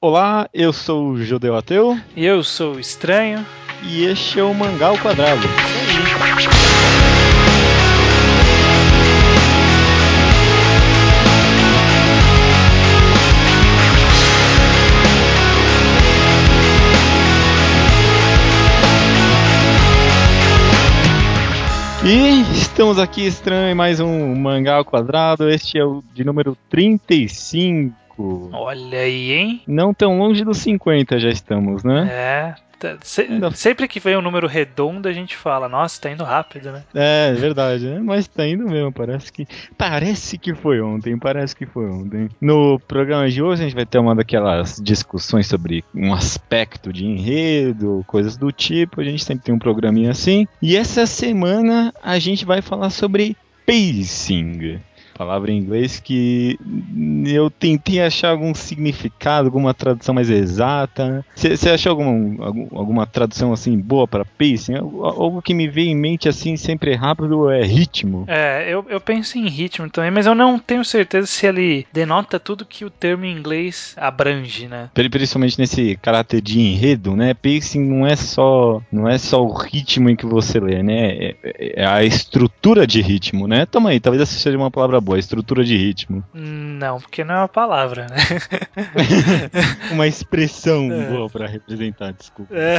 Olá, eu sou o Judeu Ateu. E eu sou o Estranho. E este é o Mangá ao Quadrado. E estamos aqui estranho mais um Mangá ao Quadrado. Este é o de número 35. Olha aí, hein? Não tão longe dos 50 já estamos, né? É. tá- se- sempre que vem um número redondo, a gente fala, nossa, tá indo rápido, né? É, é verdade, né? Mas tá indo mesmo, parece que. Parece que foi ontem, parece que foi ontem. No programa de hoje a gente vai ter uma daquelas discussões sobre um aspecto de enredo, coisas do tipo. A gente sempre tem um programinha assim. E essa semana a gente vai falar sobre pacing. Palavra em inglês que eu tentei achar algum significado, alguma tradução mais exata. Você achou alguma, algum- alguma tradução assim boa para pacing? Algo que me veio em mente assim sempre rápido é ritmo. É, eu, eu penso em ritmo também, mas eu não tenho certeza se ele denota tudo que o termo em inglês abrange, né? Pri- Principalmente nesse caráter de enredo, né? Pacing não é só não é só o ritmo em que você lê, né? É, é- é a estrutura de ritmo, né? Toma aí, talvez essa seja uma palavra boa, estrutura de ritmo. Não, porque não é uma palavra, né? Uma expressão É. boa para representar, desculpa. É.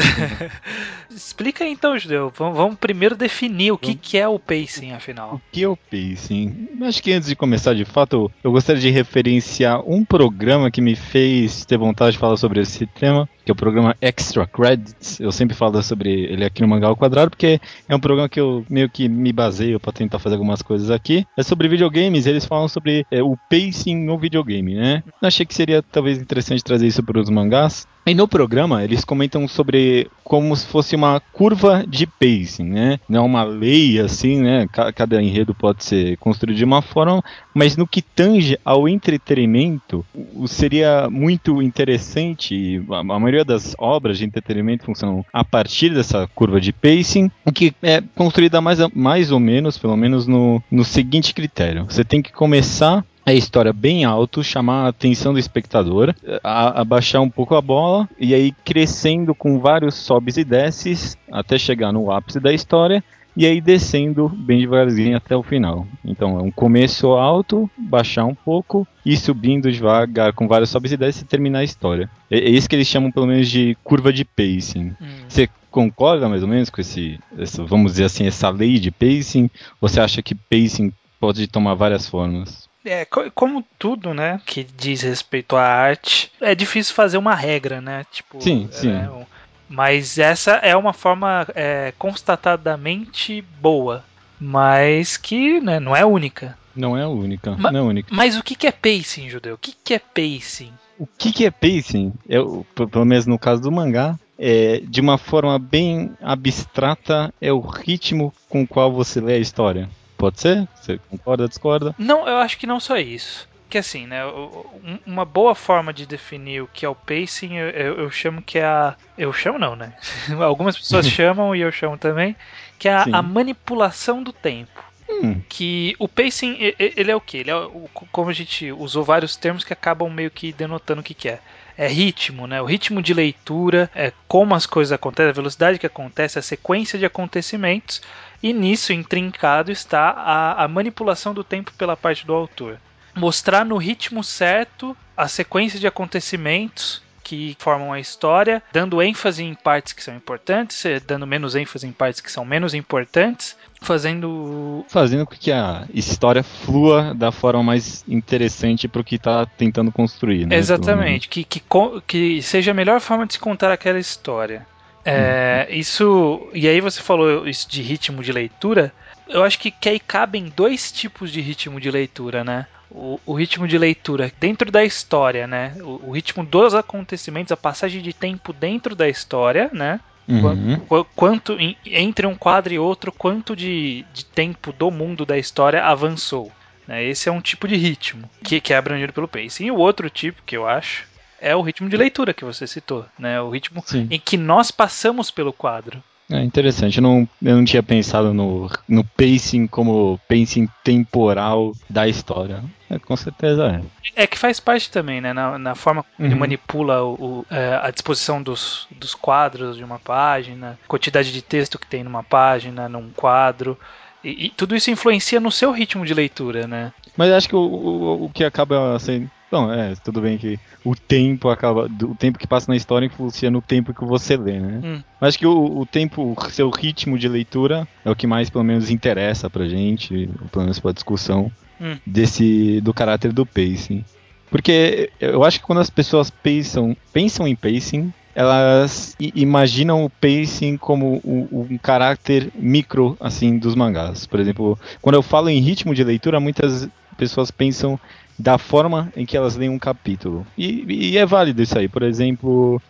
Explica aí então, Judeu. Vamos, vamos primeiro definir o que, que é o pacing, afinal. O que é o pacing? Acho que antes de começar de fato, eu gostaria de referenciar um programa que me fez ter vontade de falar sobre esse tema, que é o programa Extra Credits. Eu sempre falo sobre ele aqui no Mangá ao Quadrado, porque é um programa que eu meio que me baseio para tentar fazer algumas coisas aqui. É sobre videogames, eles falam sobre é, o pacing no videogame, né? Achei que seria talvez interessante trazer isso para os mangás. E no programa eles comentam sobre como se fosse uma curva de pacing, né? Não é uma lei assim, né? Ca- Cada enredo pode ser construído de uma forma, mas no que tange ao entretenimento, seria muito interessante. A maioria das obras de entretenimento funcionam a partir dessa curva de pacing, o que é construída mais, mais ou menos, pelo menos no, no seguinte critério: você tem que começar a história bem alto, chamar a atenção do espectador, abaixar um pouco a bola e aí crescendo com vários sobes e desces até chegar no ápice da história e aí descendo bem devagarzinho até o final. Então é um começo alto, baixar um pouco e subindo devagar com vários sobes e desces e terminar a história. É, é isso que eles chamam pelo menos de curva de pacing. Hum. Você concorda mais ou menos com esse, essa- vamos dizer assim, essa lei de pacing? Você acha que pacing pode tomar várias formas? É, co- como tudo, né, que diz respeito à arte, é difícil fazer uma regra, né? Tipo, Sim, é, sim. um- mas essa é uma forma é, constatadamente boa, mas que né, não é única. Não é a única, Ma- não é única. Mas o que, que é pacing, Judeu? O que, que é pacing? O que, que é pacing? Eu, pelo menos no caso do mangá, é, de uma forma bem abstrata, é o ritmo com o qual você lê a história. Pode ser? Você concorda, discorda? Não, eu acho que não só isso. Que assim, né? um- Uma boa forma de definir o que é o pacing, eu, eu- chamo que é a. Eu chamo não, né? Algumas pessoas chamam e eu chamo também, que é a, a manipulação do tempo. Hum, Que o pacing, ele é o quê? Ele é o, como a gente usou vários termos que acabam meio que denotando o que, que é. É ritmo, né? O ritmo de leitura, é como as coisas acontecem, a velocidade que acontece, a sequência de acontecimentos, e nisso intrincado está a, a manipulação do tempo pela parte do autor. Mostrar no ritmo certo a sequência de acontecimentos que formam a história, dando ênfase em partes que são importantes, eh, dando menos ênfase em partes que são menos importantes, fazendo fazendo com que a história flua da forma mais interessante pro que tá tentando construir, né? Exatamente, que, que, que seja a melhor forma de se contar aquela história. É, Isso. E aí você falou isso de ritmo de leitura. Eu acho que, que aí cabem dois tipos de ritmo de leitura, né? O, o ritmo de leitura dentro da história, né? O, o ritmo dos acontecimentos, a passagem de tempo dentro da história, né? Uhum. Qu- Quanto entre um quadro e outro, quanto de, de tempo do mundo da história avançou. né? Esse é um tipo de ritmo que, que é abrangido pelo pacing. E o outro tipo que eu acho é o ritmo de leitura que você citou, né? O ritmo Sim. em que nós passamos pelo quadro. É interessante, eu não, eu não tinha pensado no, no pacing como pacing temporal da história. É, com certeza é. É que faz parte também, né? Na, na forma como uhum. ele manipula o, o é, a disposição dos, dos quadros de uma página, quantidade de texto que tem numa página, num quadro. E, e, tudo isso influencia no seu ritmo de leitura, né? Mas acho que o, o, o que acaba sendo. Bom, é, tudo bem que o tempo acaba. O tempo que passa na história influencia no tempo que você lê, né? Hum. Mas acho que o, o, tempo, o seu ritmo de leitura é o que mais, pelo menos, interessa pra gente, pelo menos pra discussão hum. desse. do caráter do pacing. Porque eu acho que quando as pessoas pensam, pensam em pacing, elas imaginam o pacing como um, um, caráter micro assim dos mangás. Por exemplo, quando eu falo em ritmo de leitura, muitas pessoas pensam da forma em que elas leem um capítulo. E, e é válido isso aí. Por exemplo,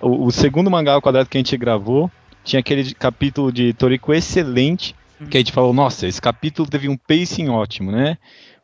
o, o, segundo mangá ao quadrado que a gente gravou tinha aquele capítulo de Toriko excelente que a gente falou, nossa, esse capítulo teve um pacing ótimo, né?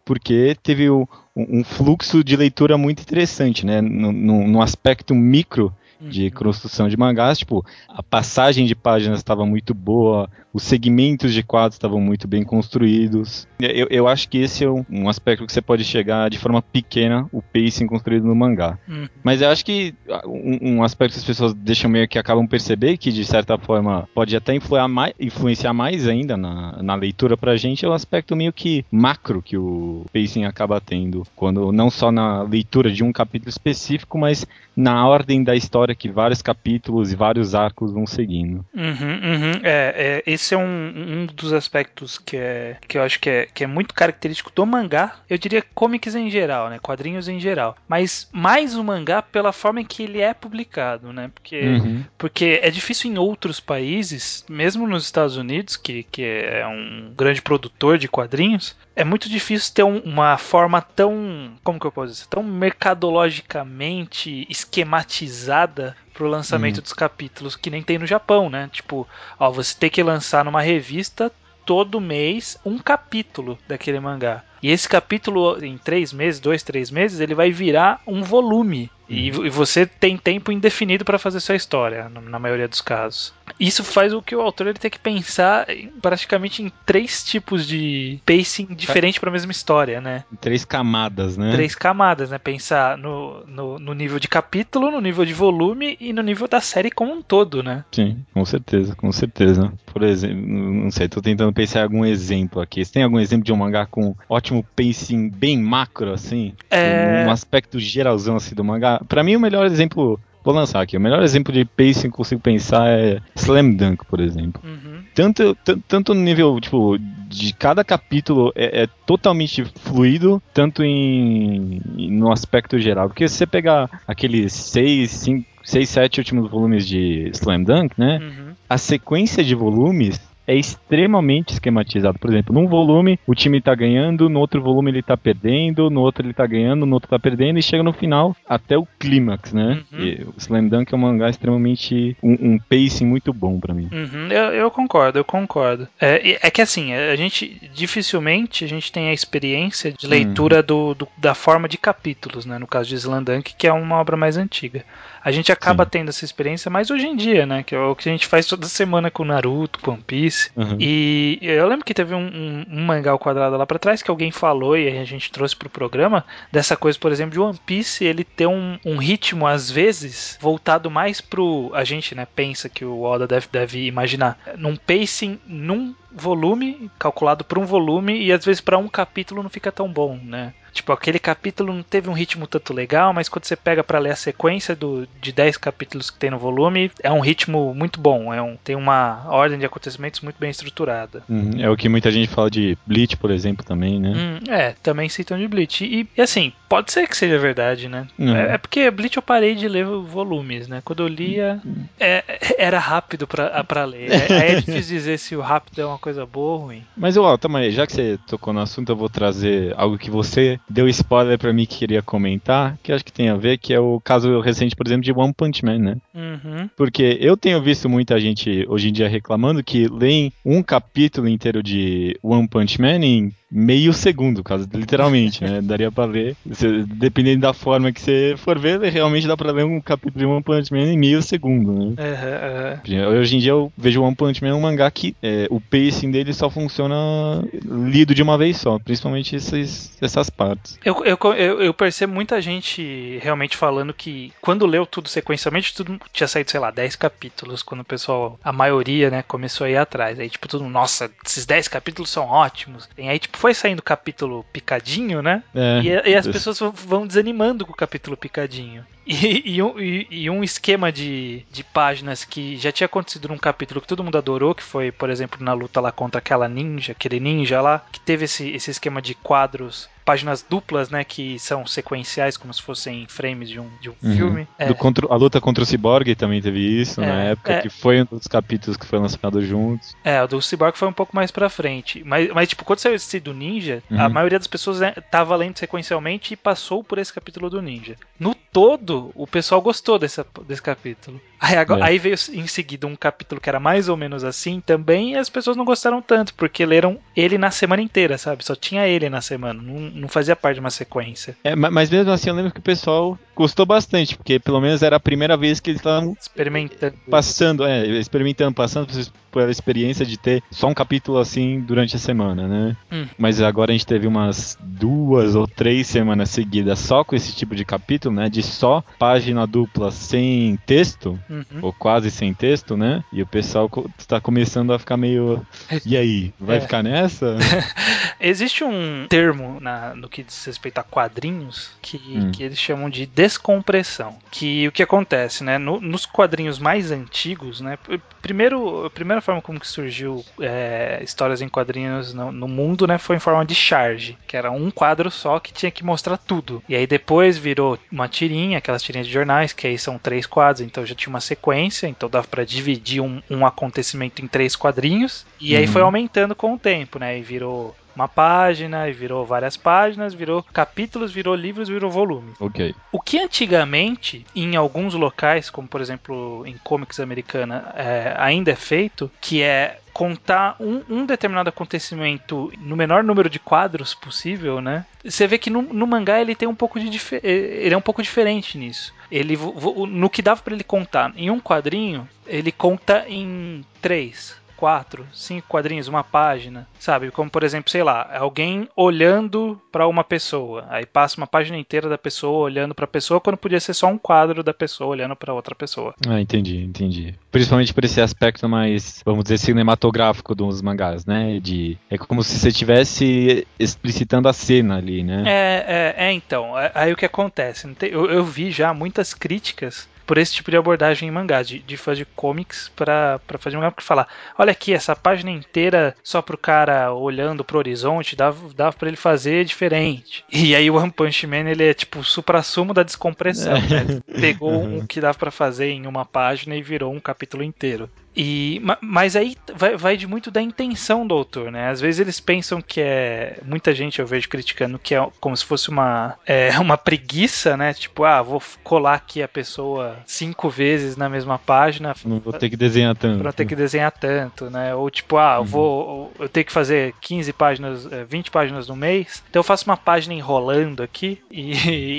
Porque teve um, um fluxo de leitura muito interessante, né? No, no, no aspecto micro de uhum. construção de mangás, tipo, a passagem de páginas estava muito boa, os segmentos de quadros estavam muito bem construídos. Eu, eu acho que esse é um, um, aspecto que você pode chegar de forma pequena, o pacing construído no mangá. Uhum. Mas eu acho que um, um, aspecto que as pessoas deixam meio que acabam perceber, que de certa forma pode até influenciar mais, influenciar mais ainda na, na leitura pra gente, é o aspecto meio que macro que o pacing acaba tendo. Quando não só na leitura de um capítulo específico, mas na ordem da história que vários capítulos e vários arcos vão seguindo. Uhum, uhum. É, é, esse é um, um dos aspectos que, é, que eu acho que é, que é muito característico do mangá. Eu diria comics em geral, né? Quadrinhos em geral. Mas mais o mangá pela forma em que ele é publicado, né? Porque, uhum. porque é difícil em outros países, mesmo nos Estados Unidos, que, que é um grande produtor de quadrinhos, é muito difícil ter um, uma forma tão, como que eu posso dizer, tão mercadologicamente esquematizada pro lançamento hum. dos capítulos que nem tem no Japão, né? Tipo, ó, você tem que lançar numa revista todo mês um capítulo daquele mangá. E esse capítulo, em três meses, dois, três meses, ele vai virar um volume. E, uhum. e você tem tempo indefinido para fazer sua história, na maioria dos casos. Isso faz o que o autor ele tem que pensar praticamente em três tipos de pacing diferente para a mesma história, né? Três camadas, né? Três camadas, né? Pensar no, no, no, nível de capítulo, no nível de volume e no nível da série como um todo, né? Sim, com certeza, com certeza. Por exemplo, não sei, tô tentando pensar em algum exemplo aqui. Você tem algum exemplo de um mangá com ótimo pacing bem macro, assim? É... Um aspecto geralzão assim do mangá? para mim o melhor exemplo Vou lançar aqui. O melhor exemplo de pacing que eu consigo pensar é Slam Dunk, por exemplo. Uhum. Tanto, tanto no nível, tipo, de cada capítulo é, é, totalmente fluido, tanto em, no aspecto geral. Porque se você pegar aqueles seis, cinco, seis, sete últimos volumes de Slam Dunk, né? Uhum. A sequência de volumes é extremamente esquematizado. Por exemplo, num volume o time tá ganhando, no outro volume ele tá perdendo, no outro ele tá ganhando, no outro tá perdendo, e chega no final até o clímax, né? Uhum. o Slam Dunk é um mangá extremamente. um, um pacing muito bom para mim. Uhum. Eu, eu, concordo, eu concordo. É, é que assim, a gente dificilmente a gente tem a experiência de leitura uhum. do, do, da forma de capítulos, né? No caso de Slam Dunk, que é uma obra mais antiga. A gente acaba Sim. tendo essa experiência mais hoje em dia, né? Que é o que a gente faz toda semana com Naruto, com One Piece. Uhum. E eu lembro que teve um, um, um mangá ao quadrado lá para trás que alguém falou e a gente trouxe pro programa dessa coisa, por exemplo, de One Piece ele ter um, um ritmo, às vezes, voltado mais pro. A gente, né, pensa que o Oda deve, deve imaginar num pacing, num volume, calculado por um volume, e às vezes para um capítulo não fica tão bom, né? Tipo, aquele capítulo não teve um ritmo tanto legal, mas quando você pega para ler a sequência do, de 10 capítulos que tem no volume, é um ritmo muito bom. É um, tem uma ordem de acontecimentos muito bem estruturada. Hum, é o que muita gente fala de Bleach, por exemplo, também, né? Hum, é, também citam de Bleach. E, e, assim, pode ser que seja verdade, né? É, é, porque Bleach eu parei de ler volumes, né? Quando eu lia, é, era rápido para ler. É, é difícil dizer se o rápido é uma coisa boa ou ruim. Mas, ó, também, já que você tocou no assunto, eu vou trazer algo que você deu spoiler para mim que queria comentar, que acho que tem a ver, que é o caso recente, por exemplo, de One Punch Man, né? Uhum. Porque eu tenho visto muita gente hoje em dia reclamando que leem um capítulo inteiro de One Punch Man em meio segundo, caso, literalmente, né? Daria pra ver. Você, dependendo da forma que você for ver, realmente dá pra ler um capítulo de One Punch Man em meio segundo, né? Uhum, uhum. Hoje em dia eu vejo One Punch Man um mangá que é, o pacing dele só funciona lido de uma vez só, principalmente esses, essas partes. Eu, eu, eu, eu percebo muita gente realmente falando que quando leu tudo sequencialmente, tudo tinha saído, sei lá, 10 capítulos, quando o pessoal, a maioria, né, começou a ir atrás. Aí, tipo, tudo, nossa, esses 10 capítulos são ótimos. E aí, tipo, foi saindo capítulo picadinho, né? É, e, e, as pessoas vão desanimando com o capítulo picadinho. E, e, um, e, um, esquema de, de páginas que já tinha acontecido num capítulo que todo mundo adorou, que foi, por exemplo, na luta lá contra aquela ninja, aquele ninja lá, que teve esse, esse esquema de quadros páginas duplas, né, que são sequenciais, como se fossem frames de um, de um uhum. filme. É. Contra, a luta contra o Cyborg também teve isso, é, na época, é. que foi um dos capítulos que foi lançado juntos. É, o do Cyborg foi um pouco mais pra frente. Mas, mas tipo, quando saiu esse do Ninja, uhum. a maioria das pessoas né, tava lendo sequencialmente e passou por esse capítulo do Ninja. No todo, o pessoal gostou desse, desse capítulo. Aí, agora, é. aí veio em seguida um capítulo que era mais ou menos assim também, e as pessoas não gostaram tanto, porque leram ele na semana inteira, sabe? Só tinha ele na semana. Não, não fazia parte de uma sequência. É, mas mesmo assim eu lembro que o pessoal gostou bastante, porque pelo menos era a primeira vez que eles estavam experimentando. Passando, é, experimentando, passando pela experiência de ter só um capítulo assim durante a semana, né? Hum. Mas agora a gente teve umas duas ou três semanas seguidas só com esse tipo de capítulo, né? De só página dupla sem texto, uhum. ou quase sem texto, né? E o pessoal está começando a ficar meio. E aí, vai é. ficar nessa? Existe um termo na, no que diz respeito a quadrinhos que, hum. que eles chamam de descompressão. Que o que acontece, né? No, nos quadrinhos mais antigos, né? Primeiro, a primeira forma como que surgiu é, histórias em quadrinhos no, no, mundo, né? Foi em forma de charge, que era um quadro só que tinha que mostrar tudo. E aí depois virou uma tirinha, aquelas tirinhas de jornais, que aí são três quadros, então já tinha uma sequência, então dava para dividir um, um acontecimento em três quadrinhos. E uhum. aí foi aumentando com o tempo, né? E virou uma página e virou várias páginas, virou capítulos, virou livros, virou volumes. Ok. O que antigamente, em alguns locais, como por exemplo em comics americana, é, ainda é feito, que é contar um, um, determinado acontecimento no menor número de quadros possível, né? Você vê que no, no mangá ele tem um pouco de ele é um pouco diferente nisso. Ele no que dava para ele contar em um quadrinho, ele conta em três, quatro, cinco quadrinhos, uma página, sabe? Como por exemplo, sei lá, alguém olhando para uma pessoa, aí passa uma página inteira da pessoa olhando para a pessoa, quando podia ser só um quadro da pessoa olhando para outra pessoa. Ah, entendi, entendi. Principalmente por esse aspecto mais, vamos dizer, cinematográfico dos mangás, né? De é como se você estivesse explicitando a cena ali, né? É, é, é então. É, aí o que acontece? Eu, eu vi já muitas críticas por esse tipo de abordagem em mangás, de, de fazer comics para fazer mangá, porque falar, olha aqui, essa página inteira só pro cara olhando pro horizonte, dava, dava para ele fazer diferente. E aí o One Punch Man, ele é tipo o supra-sumo da descompressão, é. né? Pegou uhum. um que dava para fazer em uma página e virou um capítulo inteiro. E, mas aí vai, vai, de muito da intenção do autor, né? Às vezes eles pensam que é. Muita gente eu vejo criticando que é como se fosse uma, é, uma preguiça, né? Tipo, ah, vou colar aqui a pessoa cinco vezes na mesma página. Não vou ter que desenhar tanto. Pra não ter que desenhar tanto, né? Ou tipo, ah, eu uhum. vou. Eu tenho que fazer 15 páginas, 20 é, páginas no mês. Então eu faço uma página enrolando aqui e,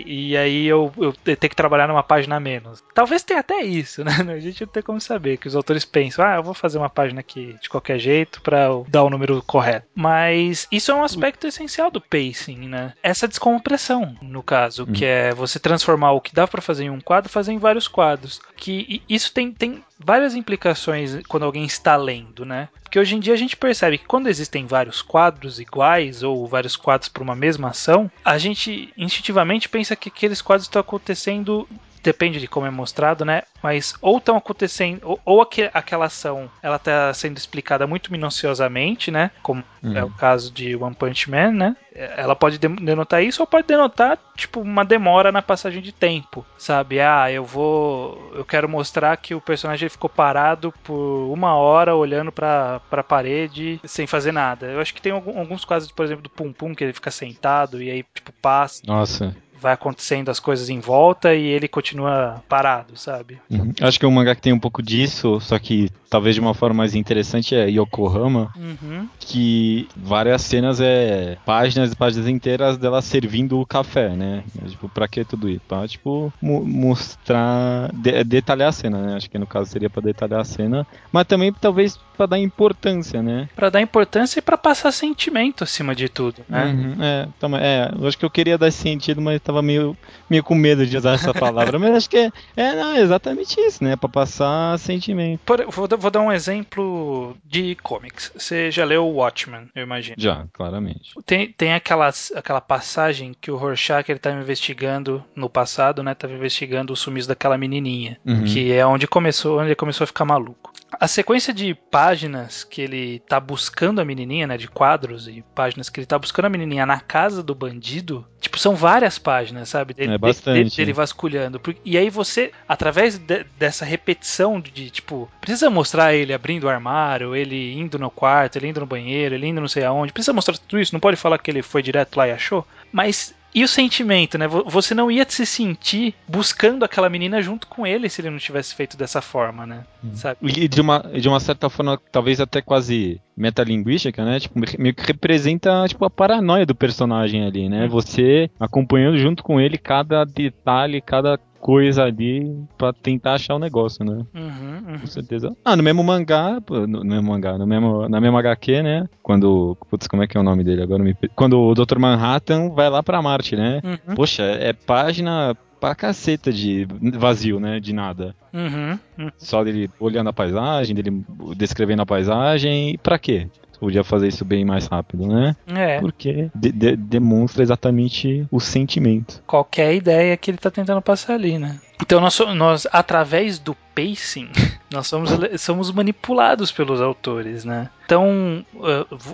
e aí eu, eu tenho que trabalhar numa página a menos. Talvez tenha até isso, né? A gente não tem como saber que os autores pensam penso, ah, eu vou fazer uma página aqui de qualquer jeito para dar o número correto. Mas isso é um aspecto essencial do pacing, né? Essa descompressão, no caso, que é você transformar o que dá para fazer em um quadro, fazer em vários quadros. Que isso tem, tem várias implicações quando alguém está lendo, né? Porque hoje em dia a gente percebe que quando existem vários quadros iguais ou vários quadros para uma mesma ação, a gente instintivamente pensa que aqueles quadros estão acontecendo depende de como é mostrado, né? Mas ou estão acontecendo, ou, ou aqu aquela ação ela está sendo explicada muito minuciosamente, né? Como uhum. é o caso de One Punch Man, né? Ela pode denotar isso ou pode denotar tipo uma demora na passagem de tempo, sabe? Ah, eu vou, eu quero mostrar que o personagem ficou parado por uma hora olhando para para parede sem fazer nada. Eu acho que tem alguns casos, por exemplo, do Pum Pum que ele fica sentado e aí tipo passa. Nossa vai acontecendo as coisas em volta e ele continua parado, sabe? Uhum. Acho que é um mangá que tem um pouco disso, só que talvez de uma forma mais interessante é Yokohama, uhum. que várias cenas é páginas e páginas inteiras dela servindo o café, né? Tipo, pra que tudo isso? Pra, tipo, mostrar, de detalhar a cena, né? Acho que no caso seria para detalhar a cena, mas também talvez para dar importância, né? Para dar importância e para passar sentimento acima de tudo, né? Uhum, é, é, eu acho que eu queria dar sentido, mas tava meio, meio com medo de usar essa palavra, mas acho que é, é não, exatamente isso, né? Para passar sentimento. Por, vou, vou, dar um exemplo de comics. Você já leu Watchmen, eu imagino? Já, claramente. Tem, tem aquela, aquela passagem que o Rorschach ele tava investigando no passado, né? Tava investigando o sumiço daquela menininha, uhum. que é onde começou, onde ele começou a ficar maluco. A sequência de páginas que ele tá buscando a menininha, né, de quadros e páginas que ele tá buscando a menininha na casa do bandido, tipo, são várias páginas, sabe? Dele, é bastante. Dele, dele vasculhando. E aí você, através de, dessa repetição de, de, tipo, precisa mostrar ele abrindo o armário, ele indo no quarto, ele indo no banheiro, ele indo não sei aonde, precisa mostrar tudo isso, não pode falar que ele foi direto lá e achou, mas e o sentimento, né? Você não ia se sentir buscando aquela menina junto com ele se ele não tivesse feito dessa forma, né? Hum. Sabe? E de uma, de uma certa forma, talvez até quase metalinguística, né? Tipo, meio que representa tipo, a paranoia do personagem ali, né? Hum. Você acompanhando junto com ele cada detalhe, cada coisa ali pra tentar achar o negócio, né? Uhum, uhum. Com certeza. Ah, no mesmo mangá, no, mesmo mangá, no mesmo, na mesma HQ, né? Quando. Putz, como é que é o nome dele agora? Me... Quando o Dr. Manhattan vai lá pra Marte, né? Uhum. Poxa, é página pra caceta de vazio, né? De nada. Uhum, uhum. Só dele olhando a paisagem, dele descrevendo a paisagem. Pra quê? Podia fazer isso bem mais rápido, né? É. Porque de de demonstra exatamente o sentimento. Qualquer ideia que ele tá tentando passar ali, né? Então nós, nós através do pacing, nós somos, somos manipulados pelos autores, né? Então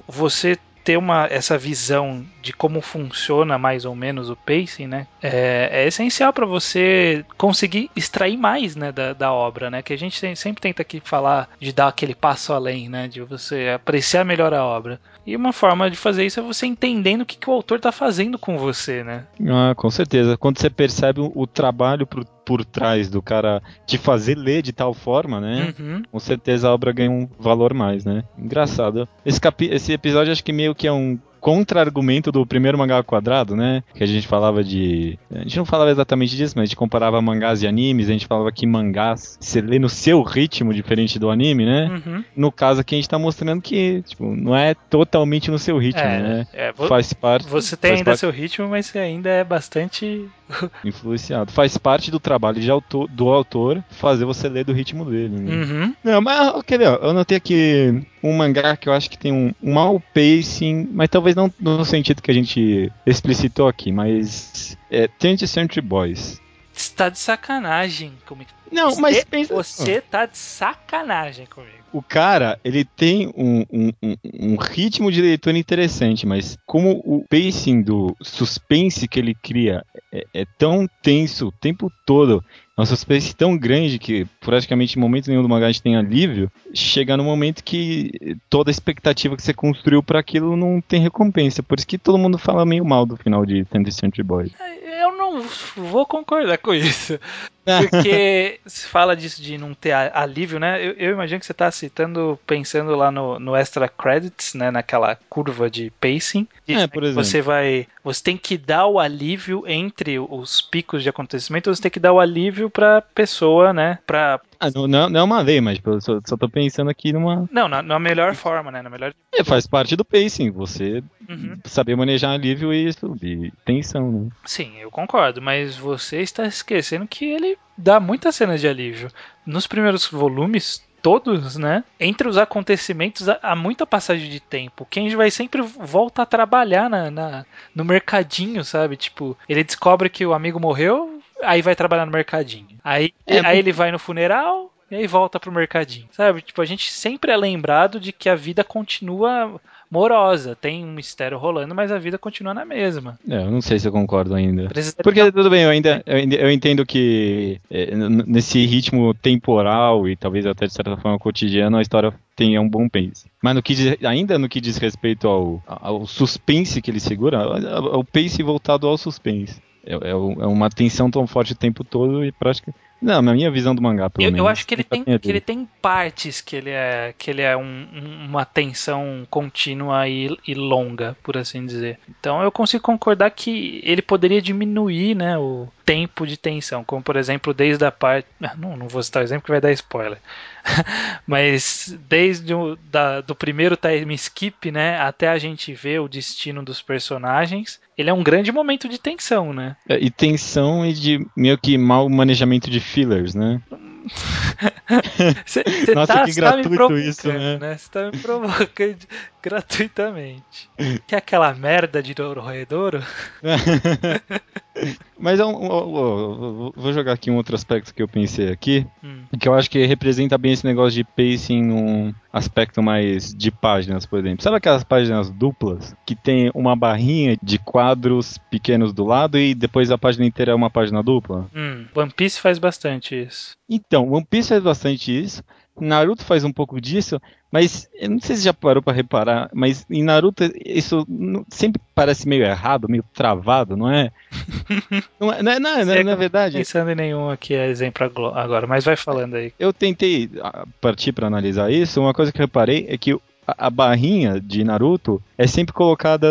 você ter uma, essa visão de como funciona mais ou menos o pacing, né? É, é essencial para você conseguir extrair mais, né, da, da obra, né? Que a gente sempre tenta aqui falar de dar aquele passo além, né? De você apreciar melhor a obra. E uma forma de fazer isso é você entendendo o que, que o autor está fazendo com você, né? Ah, com certeza. Quando você percebe o, trabalho por, por trás do cara te fazer ler de tal forma, né? Uhum. Com certeza a obra ganha um valor mais, né? Engraçado. Esse, capi esse episódio acho que meio que é um contra-argumento do primeiro mangá quadrado, né? Que a gente falava de. A gente não falava exatamente disso, mas a gente comparava mangás e animes, a gente falava que mangás você lê no seu ritmo diferente do anime, né? Uhum. No caso aqui a gente tá mostrando que, tipo, não é totalmente no seu ritmo, é, né? É, faz parte. Você tem ainda parte... seu ritmo, mas você ainda é bastante. influenciado. Faz parte do trabalho de autor, do autor fazer você ler do ritmo dele. Né? Uhum. Não, mas, quer ver, eu notei aqui um mangá que eu acho que tem um, um mau pacing, mas talvez não no sentido que a gente explicitou aqui, mas é 20 Century Boys. Está de sacanagem comigo. Não, mas pensa... Você tá de sacanagem comigo. O cara, ele tem um, um, um, um, ritmo de leitura interessante, mas como o pacing do suspense que ele cria é, é tão tenso o tempo todo, é um suspense tão grande que praticamente em momento nenhum do mangá a gente tem alívio, chega no momento que toda a expectativa que você construiu para aquilo não tem recompensa. Por isso que todo mundo fala meio mal do final de Thunder Century Boy. Eu não vou concordar com isso. Porque se fala disso de não ter alívio, né? Eu, eu imagino que você está citando, pensando lá no, no extra credits, né? Naquela curva de pacing. É, por exemplo. Você vai. Você tem que dar o alívio entre os picos de acontecimento, você tem que dar o alívio pra pessoa, né? Pra. Ah, não, não é uma lei, mas eu só, só tô pensando aqui numa. Não, na, na melhor forma, né? Na melhor... É, faz parte do pacing, você uhum. saber manejar alívio e, e tensão, né? Sim, eu concordo, mas você está esquecendo que ele dá muitas cenas de alívio. Nos primeiros volumes, todos, né? Entre os acontecimentos há muita passagem de tempo. Kenji vai sempre volta a trabalhar na, na, no mercadinho, sabe? Tipo, ele descobre que o amigo morreu, aí vai trabalhar no mercadinho. Aí, é, aí ele vai no funeral, e aí volta pro mercadinho, sabe? Tipo, a gente sempre é lembrado de que a vida continua morosa. Tem um mistério rolando, mas a vida continua na mesma. É, eu não sei se eu concordo ainda. Porque tudo bem, eu ainda eu, entendo que é, nesse ritmo temporal e talvez até de certa forma cotidiano, a história tenha um bom pace. Mas no que diz, ainda no que diz respeito ao, ao suspense que ele segura, o pace voltado ao suspense é, é, é uma tensão tão forte o tempo todo e praticamente não, na minha visão do mangá, pelo eu, menos. Eu acho que ele tem, que ele tem partes que ele é, que ele é um, uma tensão contínua e, e, longa, por assim dizer. Então eu consigo concordar que ele poderia diminuir né, o tempo de tensão, como por exemplo, desde a parte. Não, não vou citar o exemplo que vai dar spoiler. Mas desde o da, do primeiro time skip, né, até a gente ver o destino dos personagens, ele é um grande momento de tensão, né? É, e tensão e de meio que mau manejamento de fillers, né? Cê, cê Nossa, tá, que gratuito tá isso, né? né? Você tá me provocando gratuitamente. Que é aquela merda de Dororedoro? Mas é um, um, um, vou jogar aqui um outro aspecto que eu pensei aqui, hum. que eu acho que representa bem esse negócio de pacing num aspecto mais de páginas, por exemplo. Sabe aquelas páginas duplas que tem uma barrinha de quadros pequenos do lado e depois a página inteira é uma página dupla? Hum. One Piece faz bastante isso. Então, One Piece faz bastante isso. Naruto faz um pouco disso, mas eu não sei se já parou para reparar, mas em Naruto isso sempre parece meio errado, meio travado, não é? não é, não é, não é, não é, não é verdade? pensando em nenhum aqui exemplo agora, mas vai falando aí. Eu tentei ah, partir para analisar isso, uma coisa que eu reparei é que a, barrinha de Naruto é sempre colocada.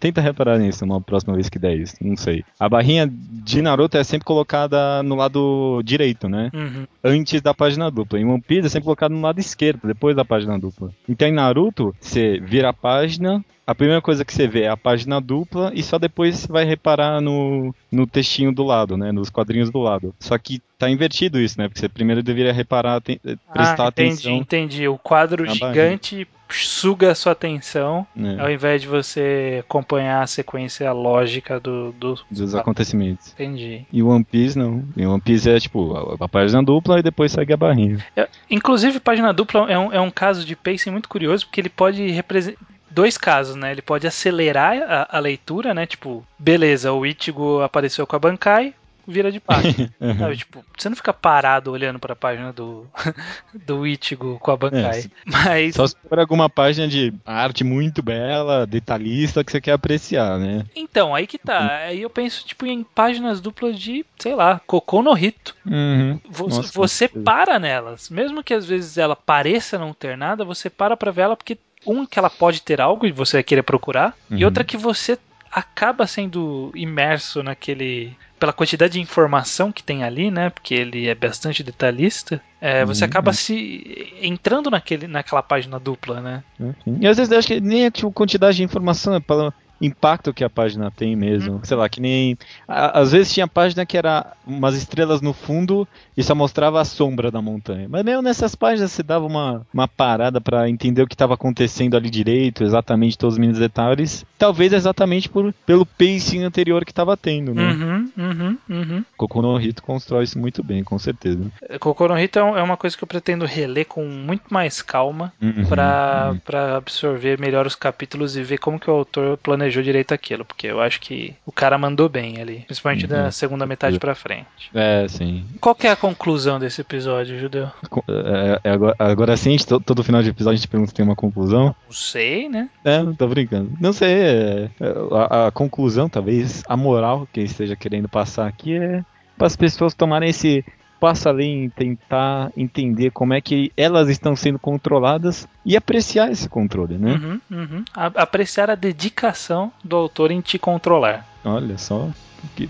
Tenta reparar nisso uma próxima vez que der isso, não sei. A barrinha de Naruto é sempre colocada no lado direito, né? Uhum. Antes da página dupla. Em One Piece é sempre colocada no lado esquerdo, depois da página dupla. Então em Naruto, você vira a página, a primeira coisa que você vê é a página dupla e só depois você vai reparar no, no textinho do lado, né? Nos quadrinhos do lado. Só que tá invertido isso, né? Porque você primeiro deveria reparar, te, prestar ah, entendi, atenção. Entendi, O quadro gigante suga a sua atenção é. ao invés de você acompanhar a sequência lógica do, do... dos acontecimentos. Entendi. E One Piece não. E One Piece é tipo a, a página dupla e depois segue a barrinha. É, inclusive, página dupla é um, é um caso de pacing muito curioso porque ele pode representar dois casos, né? Ele pode acelerar a, a, leitura, né? Tipo, beleza, o Ichigo apareceu com a Bankai, vira de página. uhum. Tipo, você não fica parado olhando para a página do, do Ichigo com a Bankai. É, mas... Só se for alguma página de arte muito bela, detalhista, que você quer apreciar, né? Então, aí que tá. Aí eu penso, tipo, em páginas duplas de, sei lá, Cocô no Rito. Uhum. Você, Nossa, você para nelas. Mesmo que às vezes ela pareça não ter nada, você para pra ver ela porque um que ela pode ter algo e você vai querer procurar, uhum. e outra que você acaba sendo imerso naquele pela quantidade de informação que tem ali, né? Porque ele é bastante detalhista. É, você uhum. acaba se entrando naquele, naquela página dupla, né? Uhum. E às vezes eu acho que nem a tipo, quantidade de informação, é pela impacto que a página tem mesmo. Uhum. Sei lá, que nem. A, às vezes tinha página que era umas estrelas no fundo e só mostrava a sombra da montanha. Mas mesmo nessas páginas você dava uma, uma parada para entender o que estava acontecendo ali direito, exatamente todos os mínimos detalhes. Talvez exatamente por, pelo pacing anterior que estava tendo, né? Uhum, uhum, uhum. Hito constrói isso muito bem, com certeza. No Hito é, é uma coisa que eu pretendo reler com muito mais calma uhum, para uhum. absorver melhor os capítulos e ver como que o autor planejou planejou direito aquilo, porque eu acho que o cara mandou bem ali, principalmente uhum. da segunda metade para frente. É, sim. Qual que é a conclusão desse episódio, Judeu? É, é agora, agora sim, todo, todo final de episódio a gente pergunta se tem uma conclusão. Não sei, né? É, tô brincando. Não sei, é, é, a, a conclusão, talvez, a moral que esteja querendo passar aqui é para as pessoas tomarem esse passa além em tentar entender como é que elas estão sendo controladas e apreciar esse controle, né? Uhum, uhum. A apreciar a dedicação do autor em te controlar. Olha só. Que,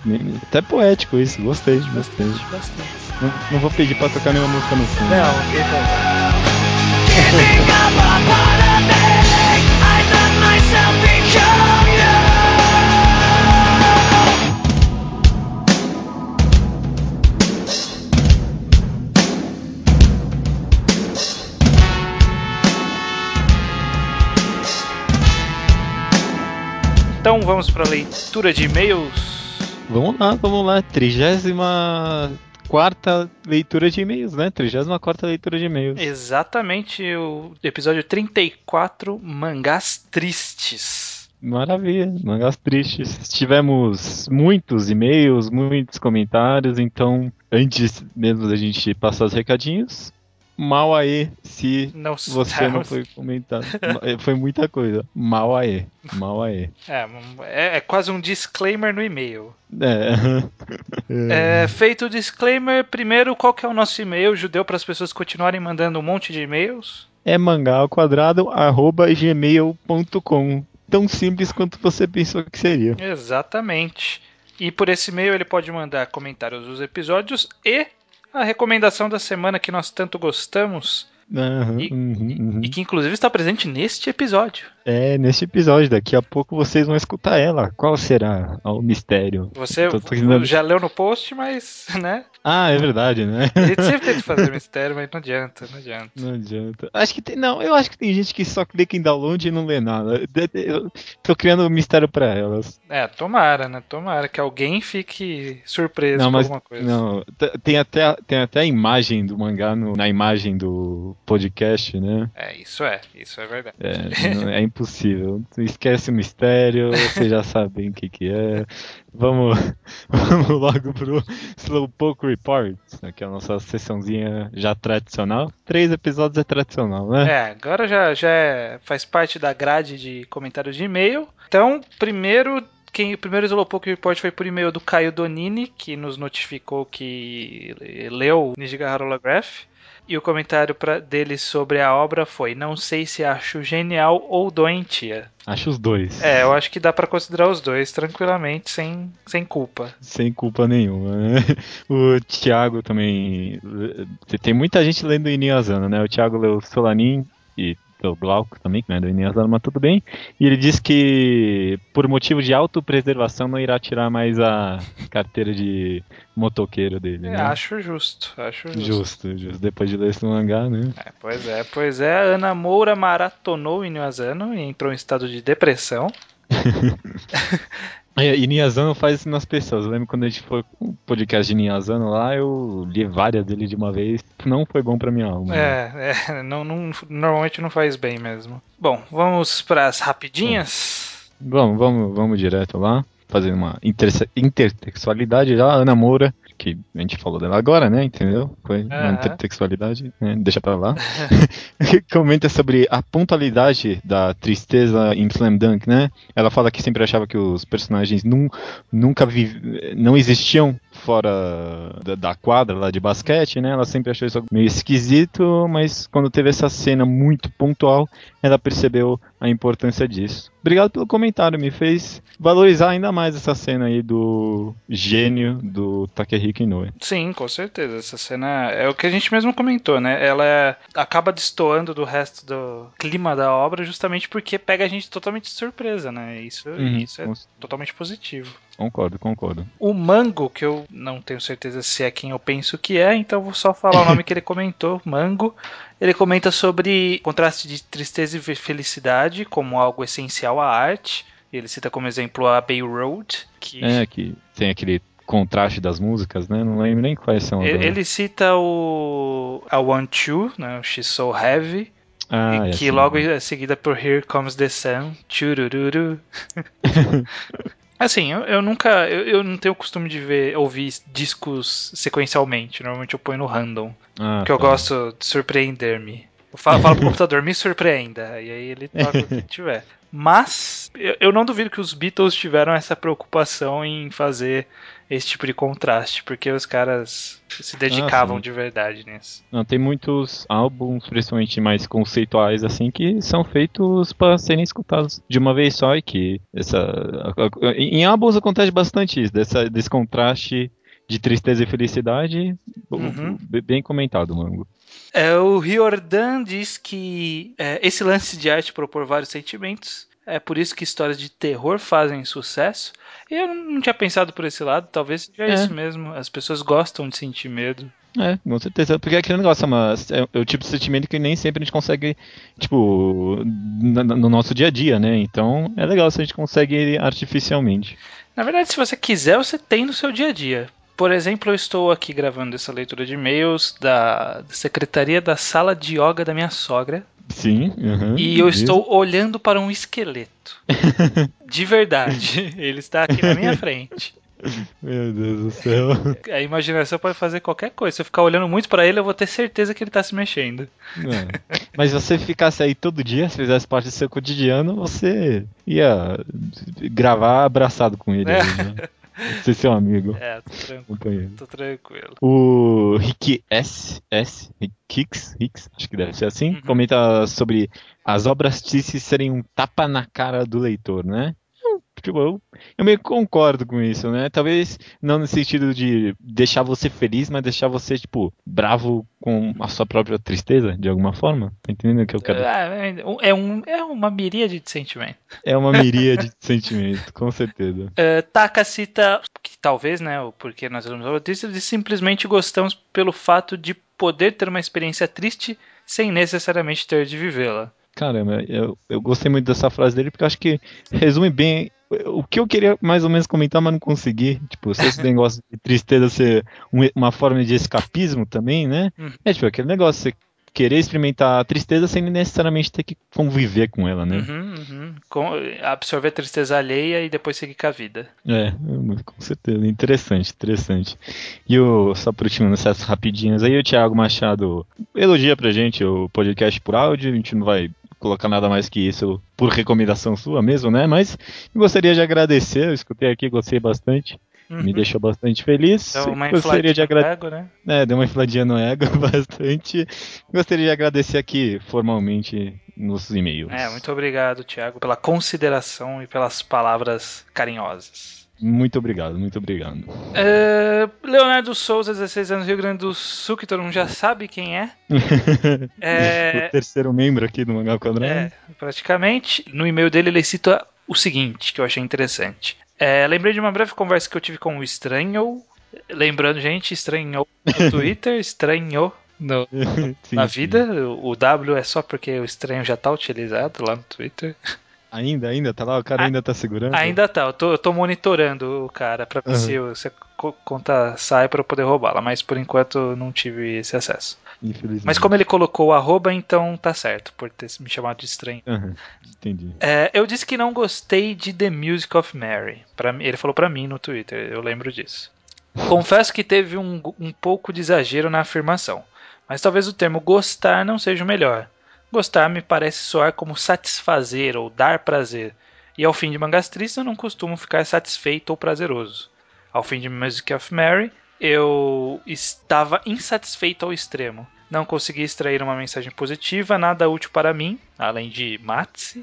até poético isso, gostei, gostei. Bastante. Não, não vou pedir pra tocar nenhuma música no fundo. Não, Então vamos para a leitura de e-mails. Vamos lá, vamos lá. Trigésima quarta leitura de e-mails, né? 34 leitura de e-mails. Exatamente, o episódio 34, Mangás Tristes. Maravilha, mangás tristes. Tivemos muitos e-mails, muitos comentários, então antes mesmo da gente passar os recadinhos, mal aí se Não você não foi comentado. foi muita coisa. Mal aí. Mal aí. É, é, é quase um disclaimer no e-mail. É. é. Feito o disclaimer, primeiro, qual que é o nosso e-mail judeu para as pessoas continuarem mandando um monte de e-mails? É mangá ao quadrado arroba gmail.com. Tão simples quanto você pensou que seria. Exatamente. E por esse e-mail ele pode mandar comentários dos episódios e a recomendação da semana que nós tanto gostamos. Uhum, e, uhum, uhum. e, que inclusive está presente neste episódio. É, neste episódio. Daqui a pouco vocês vão escutar ela. Qual será o mistério? Você tô... já leu no post, mas, né? Ah, é verdade, né? A gente sempre tenta fazer mistério, mas não adianta, não adianta. Não adianta. Acho que tem, não, eu acho que tem gente que só clica em download e não lê nada. Eu tô criando um mistério para elas. É, tomara, né? Tomara que alguém fique surpreso não, com mas, alguma coisa. Não, tem até, tem até a imagem do mangá no, na imagem do podcast, né? É, isso é, isso é verdade. É, é impossível. Esquece o mistério, vocês já sabem o que que é. Vamos, vamos logo pro Slowpoke Report, que é a nossa sessãozinha já tradicional. Três episódios é tradicional, né? É, agora já, já é, faz parte da grade de comentários de e-mail. Então, primeiro quem o primeiro Slowpoke Report foi por e-mail do Caio Donini, que nos notificou que leu Nijigahara Holograph. E o comentário pra, dele sobre a obra foi: Não sei se acho genial ou doentia. Acho os dois. É, eu acho que dá para considerar os dois tranquilamente, sem, sem culpa. Sem culpa nenhuma. Né? O Thiago também. Tem muita gente lendo Iniazana, né? O Thiago leu Solanin e o Glauco também, que não é do Iniazana, mas tudo bem. E ele diz que, por motivo de autopreservação, não irá tirar mais a carteira de motoqueiro dele. É, né? Acho justo, acho justo. Justo, justo. Depois de ler esse mangá, né? É, pois é, pois é. A Ana Moura maratonou o Iniazano e entrou em estado de depressão. É, e Niazano faz isso nas pessoas. Eu lembro quando a gente foi o podcast de Niazano lá, eu li várias dele de uma vez. Não foi bom pra minha alma. É, é não, não, normalmente não faz bem mesmo. Bom, vamos pras rapidinhas? Vamos, vamos, vamos direto lá. Fazendo uma intertextualidade já. Ana Moura que a gente falou dela agora, né? Entendeu? Foi uma Aham. intertextualidade, né? deixa pra lá. Comenta sobre a pontualidade da tristeza em Slam Dunk, né? Ela fala que sempre achava que os personagens num, nunca vi, não existiam fora da, da quadra lá de basquete, né? Ela sempre achou isso meio esquisito, mas quando teve essa cena muito pontual, ela percebeu a importância disso. Obrigado pelo comentário, me fez valorizar ainda mais essa cena aí do gênio do Takehiko Inoue. Sim, com certeza. Essa cena é o que a gente mesmo comentou, né? Ela acaba destoando do resto do clima da obra justamente porque pega a gente totalmente de surpresa, né? Isso, Uhum, isso é totalmente positivo. Concordo, concordo. O Mango, que eu não tenho certeza se é quem eu penso que é, então vou só falar o nome que ele comentou, Mango. Ele comenta sobre contraste de tristeza e felicidade como algo essencial à arte. Ele cita como exemplo a Bay Road, que É, que tem aquele contraste das músicas, né? Não lembro nem quais são. ele, ele cita o a One Two, né, o She's So Heavy, Ah, e é que assim. logo é seguida por Here Comes the Sun, churururu. Assim, eu, eu nunca. Eu, eu não tenho o costume de ver, ouvir discos sequencialmente. Normalmente eu ponho no random. Ah, Porque eu tá. gosto de surpreender-me. Eu falo, falo pro computador, me surpreenda. E aí ele toca o que tiver. Mas eu, não duvido que os Beatles tiveram essa preocupação em fazer esse tipo de contraste, porque os caras se dedicavam Ah, de verdade nisso. Não, tem muitos álbuns, principalmente mais conceituais, assim, que são feitos para serem escutados de uma vez só e que essa em álbuns acontece bastante isso, dessa, desse contraste de tristeza e felicidade, Uhum. bem comentado, Mango. É, o Riordan diz que é, esse lance de arte propor vários sentimentos. É por isso que histórias de terror fazem sucesso. E eu não tinha pensado por esse lado, talvez seja É. isso mesmo. As pessoas gostam de sentir medo. É, com certeza. Porque aquele negócio é, uma, é, é o tipo de sentimento que nem sempre a gente consegue, tipo, no nosso dia a dia, né? Então é legal se a gente consegue ele artificialmente. Na verdade, se você quiser, você tem no seu dia a dia. Por exemplo, eu estou aqui gravando essa leitura de e-mails da secretaria da sala de yoga da minha sogra. Sim. uhum, E eu isso. estou olhando para um esqueleto. De verdade. Ele está aqui na minha frente. Meu Deus do céu. A imaginação pode fazer qualquer coisa. Se eu ficar olhando muito pra ele, eu vou ter certeza que ele tá se mexendo. É. Mas se você ficasse aí todo dia, se fizesse parte do seu cotidiano, você ia gravar abraçado com ele. É. aí, né? Ser seu amigo, É, tô tranquilo. Tô tranquilo. O Rick S, S, Hicks, Hicks, acho que deve ser assim, Uhum. comenta sobre as obras Tice serem um tapa na cara do leitor, né? Eu, tipo, eu, eu meio que concordo com isso, né? Talvez não no sentido de deixar você feliz, mas deixar você, tipo, bravo com a sua própria tristeza, de alguma forma. Tá entendendo o que eu quero? É, é, um, é uma miríade de sentimento. É uma miríade de sentimentos, com certeza. Uh, Taka cita que talvez, né, o porquê nós vamos falar disso, de simplesmente gostamos pelo fato de poder ter uma experiência triste sem necessariamente ter de vivê-la. Caramba, eu, eu gostei muito dessa frase dele porque eu acho que resume bem o que eu queria mais ou menos comentar, mas não consegui. Tipo, se esse negócio de tristeza ser um- uma forma de escapismo também, né? Uhum. É tipo aquele negócio, você querer experimentar a tristeza sem necessariamente ter que conviver com ela, né? Uhum, uhum. Com- absorver a tristeza alheia e depois seguir com a vida. É, com certeza. Interessante, interessante. E o, só por último, essas rapidinhas aí, o Thiago Machado elogia pra gente o podcast por áudio, a gente não vai colocar nada mais que isso por recomendação sua mesmo, né? Mas gostaria de agradecer, eu escutei aqui, gostei bastante, Uhum. me deixou bastante feliz. Então, uma gostaria de agradecer. ego, né? É, deu uma infladinha no ego bastante. Gostaria de agradecer aqui formalmente nos e-mails. É, muito obrigado, Thiago, pela consideração e pelas palavras carinhosas. Muito obrigado, muito obrigado. É, Leonardo Souza, 16 anos, Rio Grande do Sul, que todo mundo já sabe quem é. É, o terceiro membro aqui do Mangá Quadrado. É, praticamente. No e-mail dele ele cita o seguinte, que eu achei interessante. É, lembrei de uma breve conversa que eu tive com o Estranho. Lembrando, gente, Estranho no Twitter, Estranho no- Sim, na sim. vida. O o W é só porque o Estranho já tá utilizado lá no Twitter. Ainda, ainda, tá lá, o cara A- ainda tá segurando. Ainda tá, eu tô, eu tô monitorando o cara pra ver Uhum. se, se a co- conta sai pra eu poder roubá-la, mas por enquanto não tive esse acesso. Infelizmente. Mas como ele colocou o arroba, então tá certo, por ter me chamado de estranho. Aham, entendi. É, eu disse que não gostei de The Music of Mary. Pra ele falou pra mim no Twitter, eu lembro disso. Confesso que teve um, um pouco de exagero na afirmação, mas talvez o termo gostar não seja o melhor. Gostar me parece soar como satisfazer ou dar prazer, e ao fim de mangas tristes eu não costumo ficar satisfeito ou prazeroso. Ao fim de Music of Mary, eu estava insatisfeito ao extremo. Não consegui extrair uma mensagem positiva, nada útil para mim, além de Matse.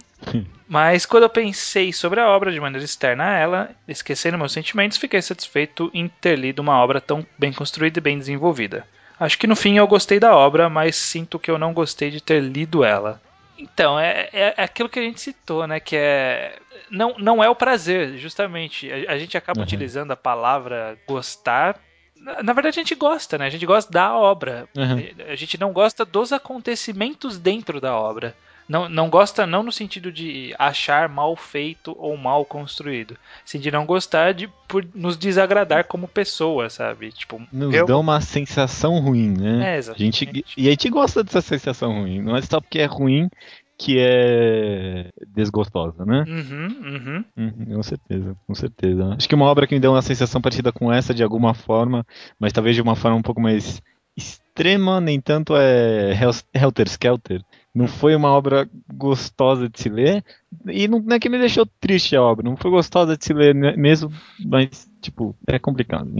Mas quando eu pensei sobre a obra de maneira externa a ela, esquecendo meus sentimentos, fiquei satisfeito em ter lido uma obra tão bem construída e bem desenvolvida. Acho que no fim eu gostei da obra, mas sinto que eu não gostei de ter lido ela. Então, é, é- é aquilo que a gente citou, né? Que é. Não, não é o prazer, justamente. A, a gente acaba Uhum. utilizando a palavra gostar. Na, na verdade, a gente gosta, né? A gente gosta da obra. Aham. A gente não gosta dos acontecimentos dentro da obra. Não, não gosta não no sentido de achar mal feito ou mal construído. Sim, de não gostar de por nos desagradar como pessoa, sabe? Tipo, Nos eu- dão uma sensação ruim, né? É, A exatamente. gente, e a gente gosta dessa sensação ruim. Não é só porque é ruim que é desgostosa, né? Uhum, uhum. Uhum, com certeza, com certeza. Acho que uma obra que me deu uma sensação parecida com essa de alguma forma, mas talvez de uma forma um pouco mais extrema, nem tanto é Hel- Helter Skelter. Não foi uma obra gostosa de se ler, e não, não é que me deixou triste a obra, não foi gostosa de se ler mesmo, mas, tipo, é complicado.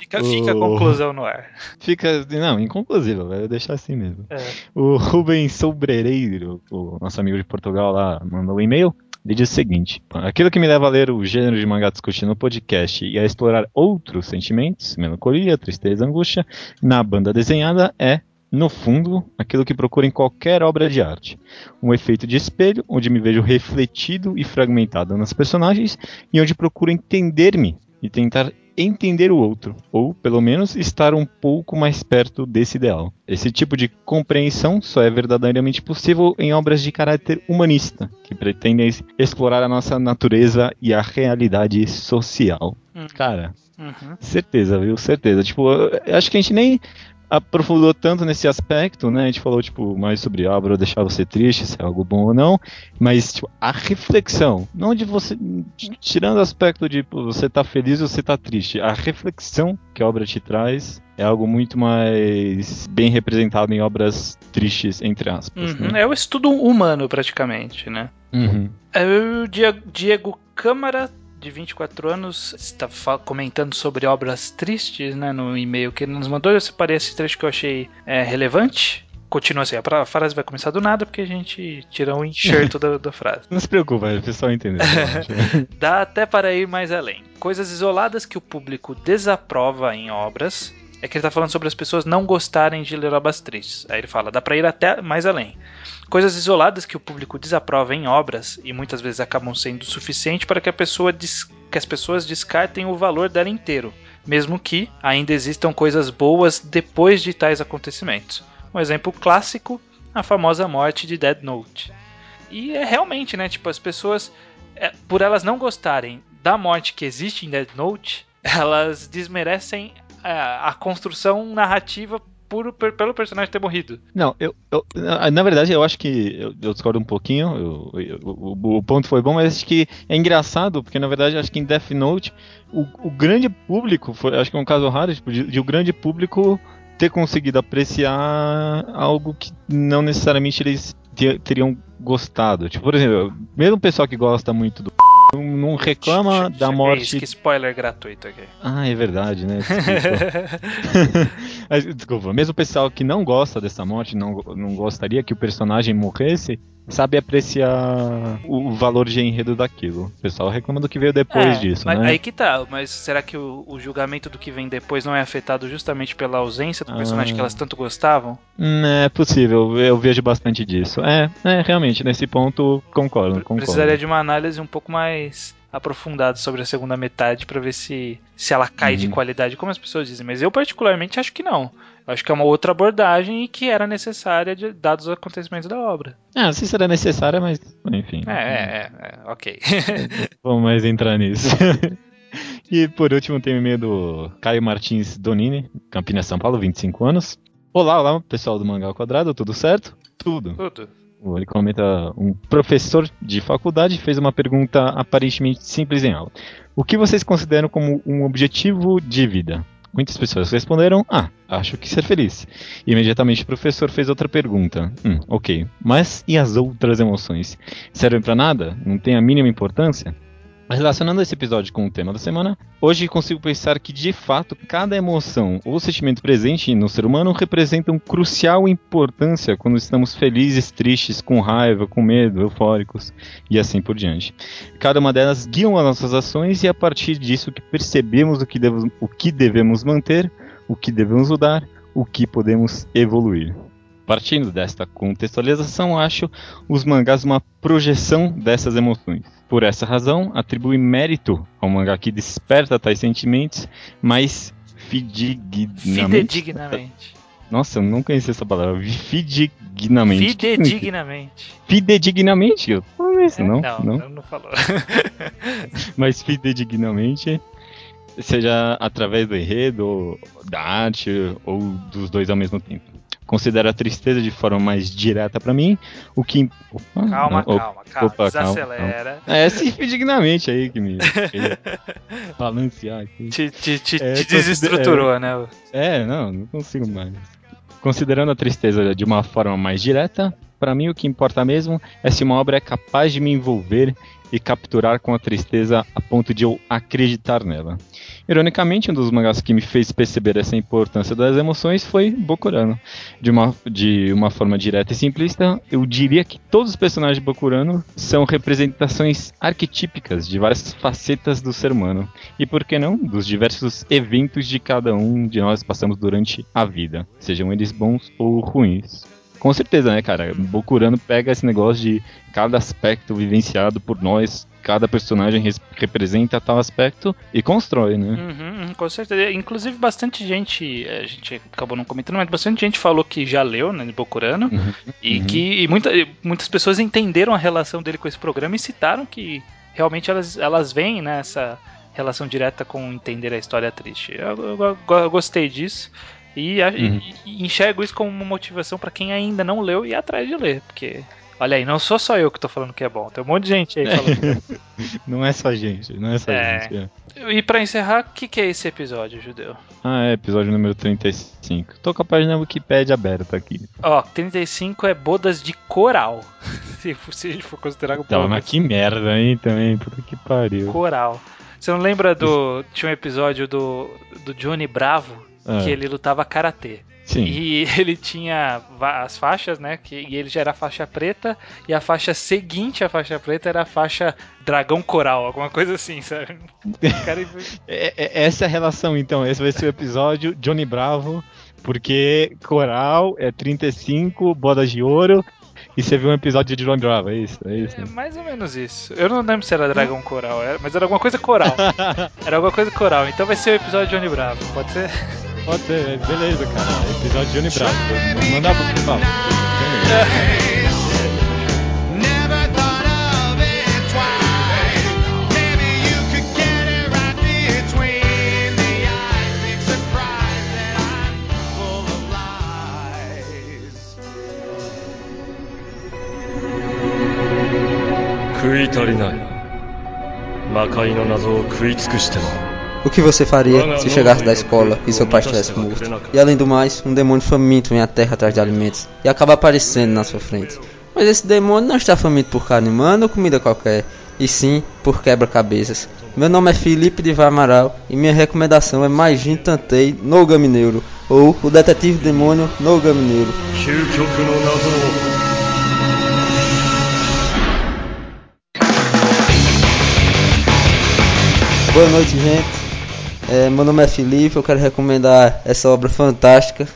Fica, fica a O- conclusão no ar. Fica, não, inconclusivo, vai deixar assim mesmo. É. O Rubens Sobrereiro, o nosso amigo de Portugal lá, mandou um e-mail. Ele diz o seguinte: Aquilo que me leva a ler o gênero de mangá discutido no podcast e a explorar outros sentimentos, melancolia, tristeza, angústia, na banda desenhada é, no fundo, aquilo que procuro em qualquer obra de arte. Um efeito de espelho, onde me vejo refletido e fragmentado nas personagens e onde procuro entender-me e tentar entender o outro, ou pelo menos estar um pouco mais perto desse ideal. Esse tipo de compreensão só é verdadeiramente possível em obras de caráter humanista, que pretendem explorar a nossa natureza e a realidade social. Hum. Cara, Uhum. certeza, viu? Certeza. Tipo, acho que a gente nem aprofundou tanto nesse aspecto, né? A gente falou, tipo, mais sobre a obra deixar você triste, se é algo bom ou não. Mas, tipo, a reflexão, não de você. Tirando o aspecto de tipo, você tá feliz ou você tá triste. A reflexão que a obra te traz é algo muito mais bem representado em obras tristes, entre aspas. Uhum, né? É o estudo humano, praticamente, né? Uhum. É, O Diego Câmara, de 24 anos, está comentando sobre obras tristes, né, no e-mail que ele nos mandou. Eu separei esse trecho que eu achei é, relevante. Continua assim, a frase vai começar do nada porque a gente tira um enxerto da, da frase. Não se preocupe, o pessoal entendeu. Dá até para ir mais além. Coisas isoladas que o público desaprova em obras. É que ele está falando sobre as pessoas não gostarem de ler obras tristes. Aí ele fala, dá para ir até mais além. Coisas isoladas que o público desaprova em obras e muitas vezes acabam sendo suficiente para que, a pessoa que as pessoas descartem o valor dela inteiro, mesmo que ainda existam coisas boas depois de tais acontecimentos. Um exemplo clássico, a famosa morte de Dead Note. E é realmente, né? Tipo, as pessoas, é, por elas não gostarem da morte que existe em Dead Note, elas desmerecem é, a construção narrativa per- pelo personagem ter morrido. Não, eu, eu- na na verdade eu acho que eu, eu discordo um pouquinho. eu- eu- o, o ponto foi bom, mas acho que é engraçado porque na verdade acho que em Death Note o, o grande público foi, acho que é um caso raro tipo, de, de o grande público ter conseguido apreciar algo que não necessariamente eles te- teriam gostado. Tipo, por exemplo, mesmo o pessoal que gosta muito do não, não reclama da morte. Que spoiler gratuito aqui. Ah, é verdade, né? Desculpa. Mesmo o pessoal que não gosta dessa morte, não, não gostaria que o personagem morresse, sabe apreciar o valor de enredo daquilo. O pessoal reclama do que veio depois É, disso, né? Aí que tá, mas será que o, o julgamento do que vem depois não é afetado justamente pela ausência do personagem Ah. que elas tanto gostavam? Hum, É possível, eu vejo bastante disso. É, é realmente, nesse ponto, concordo, concordo. Precisaria de uma análise um pouco mais aprofundada sobre a segunda metade pra ver se, se ela cai de Uhum. qualidade, como as pessoas dizem. Mas eu particularmente acho que não. Eu acho que é uma outra abordagem e que era necessária de, dados os acontecimentos da obra. Ah, não sei se era necessária, mas enfim. É, é, é, é, ok. Vamos mais entrar nisso. e por último tem o e-mail do Caio Martins Donini, Campinas, São Paulo, 25 anos. Olá, olá, pessoal do Mangá ao Quadrado, tudo certo? Tudo. Tudo. Ele comenta, um professor de faculdade fez uma pergunta aparentemente simples em aula. O que vocês consideram como um objetivo de vida? Muitas pessoas responderam, ah, acho que ser feliz. Imediatamente o professor fez outra pergunta. Hum, ok, mas e as outras emoções? Servem pra nada? Não tem a mínima importância? Relacionando esse episódio com o tema da semana, hoje consigo pensar que de fato cada emoção ou sentimento presente no ser humano representam crucial importância quando estamos felizes, tristes, com raiva, com medo, eufóricos e assim por diante. Cada uma delas guiam as nossas ações e a partir disso que percebemos o que, devemos, o que devemos manter, o que devemos mudar, o que podemos evoluir. Partindo desta contextualização, acho os mangás uma projeção dessas emoções. Por essa razão, atribui mérito ao mangá que desperta tais sentimentos, mas fidedignamente. Fidedignamente. Nossa, eu não conhecia essa palavra. Fidedignamente. Fidedignamente. Fidedignamente? Eu não conheço, É, não, não, não. não, falou. Mas fidedignamente, seja através do enredo, da arte, ou dos dois ao mesmo tempo. Considero a tristeza de forma mais direta pra mim, o que... Opa, Calma, não, calma, calma. opa, calma, Desacelera. É esse fidedignamente aí que me balancear aqui. Te, te, te, É, te desestruturou, né? É, não, não consigo mais. Considerando a tristeza de uma forma mais direta, pra mim o que importa mesmo é se uma obra é capaz de me envolver e capturar com a tristeza a ponto de eu acreditar nela. Ironicamente, um dos mangás que me fez perceber essa importância das emoções foi Bokurano. De uma, de uma forma direta e simplista, eu diria que todos os personagens de Bokurano são representações arquetípicas de várias facetas do ser humano. E por que não, dos diversos eventos de cada um de nós passamos durante a vida, sejam eles bons ou ruins. Com certeza, né, cara? Bokurano pega esse negócio de cada aspecto vivenciado por nós, cada personagem res- representa tal aspecto e constrói, né? Uhum, uhum, com certeza. Inclusive, bastante gente, a gente acabou não comentando, mas bastante gente falou que já leu, né, de Bokurano, Uhum, e uhum. que e muita, muitas pessoas entenderam a relação dele com esse programa e citaram que realmente elas, elas veem né, essa relação direta com entender a história triste. Eu, eu- eu gostei disso. E, uhum. e, e enxergo isso como uma motivação para quem ainda não leu e ir atrás de ler, porque Olha aí, não sou só eu que tô falando que é bom. Tem um monte de gente aí falando. não é só gente, não é só é. gente. É. E para encerrar, o que, que, é esse episódio, Judeu? Ah, é episódio número 35. Tô com a página Wikipedia aberta aqui. Ó, 35 é bodas de coral. se, se a gente for considerar o Então, mas que merda, hein, também. Puta que pariu. Coral. Você não lembra do. Tinha um episódio do, do Johnny Bravo ah. que ele lutava karatê. Sim. E ele tinha as faixas, né? Que, e ele já era faixa preta, e a faixa seguinte à faixa preta era a faixa dragão coral, alguma coisa assim, sabe? Cara... é, é, essa é a relação, então. Esse vai ser o episódio Johnny Bravo, porque coral é 35, bodas de ouro, e você viu um episódio de Johnny Bravo, é isso? É, isso, é mais ou menos isso. Eu não lembro se era dragão coral, mas era alguma coisa coral. era alguma coisa coral, então vai ser o episódio de Johnny Bravo, pode ser? Pode ser, beleza, cara. Episódio de Johnny Bravo. Não dá pra escapar. 食い足りない魔界の謎を食い尽くしても O que você faria se chegasse da escola e seu pai estivesse morto? E além do mais, um demônio faminto vem à terra atrás de alimentos e acaba aparecendo na sua frente. Mas esse demônio não está faminto por carne humana ou comida qualquer, e sim por quebra-cabeças. Meu nome é Felipe de Vamaral e minha recomendação é Majin Tantei no Gamineiro, ou o Detetive Demônio no Gamineiro. Boa noite, gente. É, meu nome é Felipe, eu quero recomendar essa obra fantástica,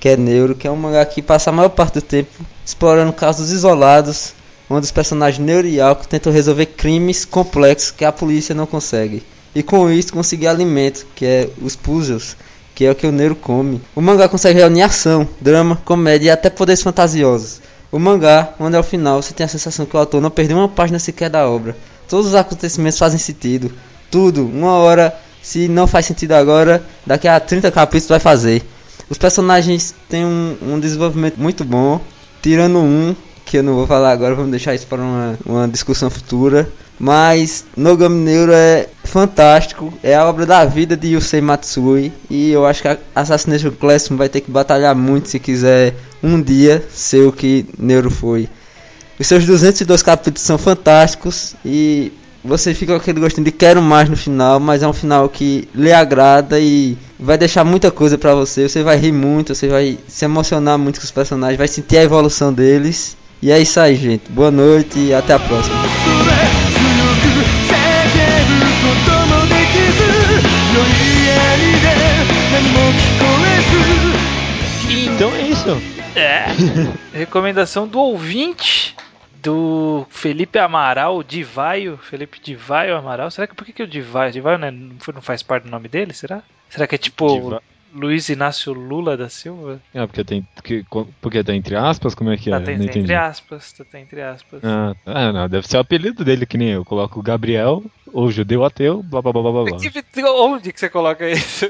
que é Neuro, que é um mangá que passa a maior parte do tempo explorando casos isolados, onde os personagens Neuro e Alco tentam resolver crimes complexos que a polícia não consegue. E com isso conseguir alimento, que é os puzzles, que é o que o Neuro come. O mangá consegue reunir ação, drama, comédia e até poderes fantasiosos. O mangá, onde ao final você tem a sensação que o autor não perdeu uma página sequer da obra. Todos os acontecimentos fazem sentido. Tudo, uma hora se não faz sentido agora, daqui a 30 capítulos vai fazer. Os personagens têm um, um desenvolvimento muito bom, tirando um, que eu não vou falar agora, vamos deixar isso para uma, uma discussão futura. Mas Nogami Neuro é fantástico, é a obra da vida de Yusei Matsui e eu acho que Assassination Classroom vai ter que batalhar muito se quiser um dia ser o que Neuro foi. Os seus 202 capítulos são fantásticos e você fica com aquele gostinho de quero mais no final, mas é um final que lhe agrada e vai deixar muita coisa para você. Você vai rir muito, você vai se emocionar muito com os personagens, vai sentir a evolução deles. E é isso aí, gente. Boa noite e até a próxima. Então é isso. É. Recomendação do ouvinte do Felipe Amaral, Divaio, Felipe Divaio Amaral. Será que por que, que o Divaio, Divaio não, é, não faz parte do nome dele, será? Será que é tipo Diva... Luiz Inácio Lula da Silva? É, porque tem que, porque tá entre aspas, como é que tá, é? Tem, não entre aspas, tá, tem entre aspas. Ah, ah, não, deve ser o apelido dele que nem eu. Coloco Gabriel, ou judeu ateu, blá blá blá blá blá. Onde que você coloca isso?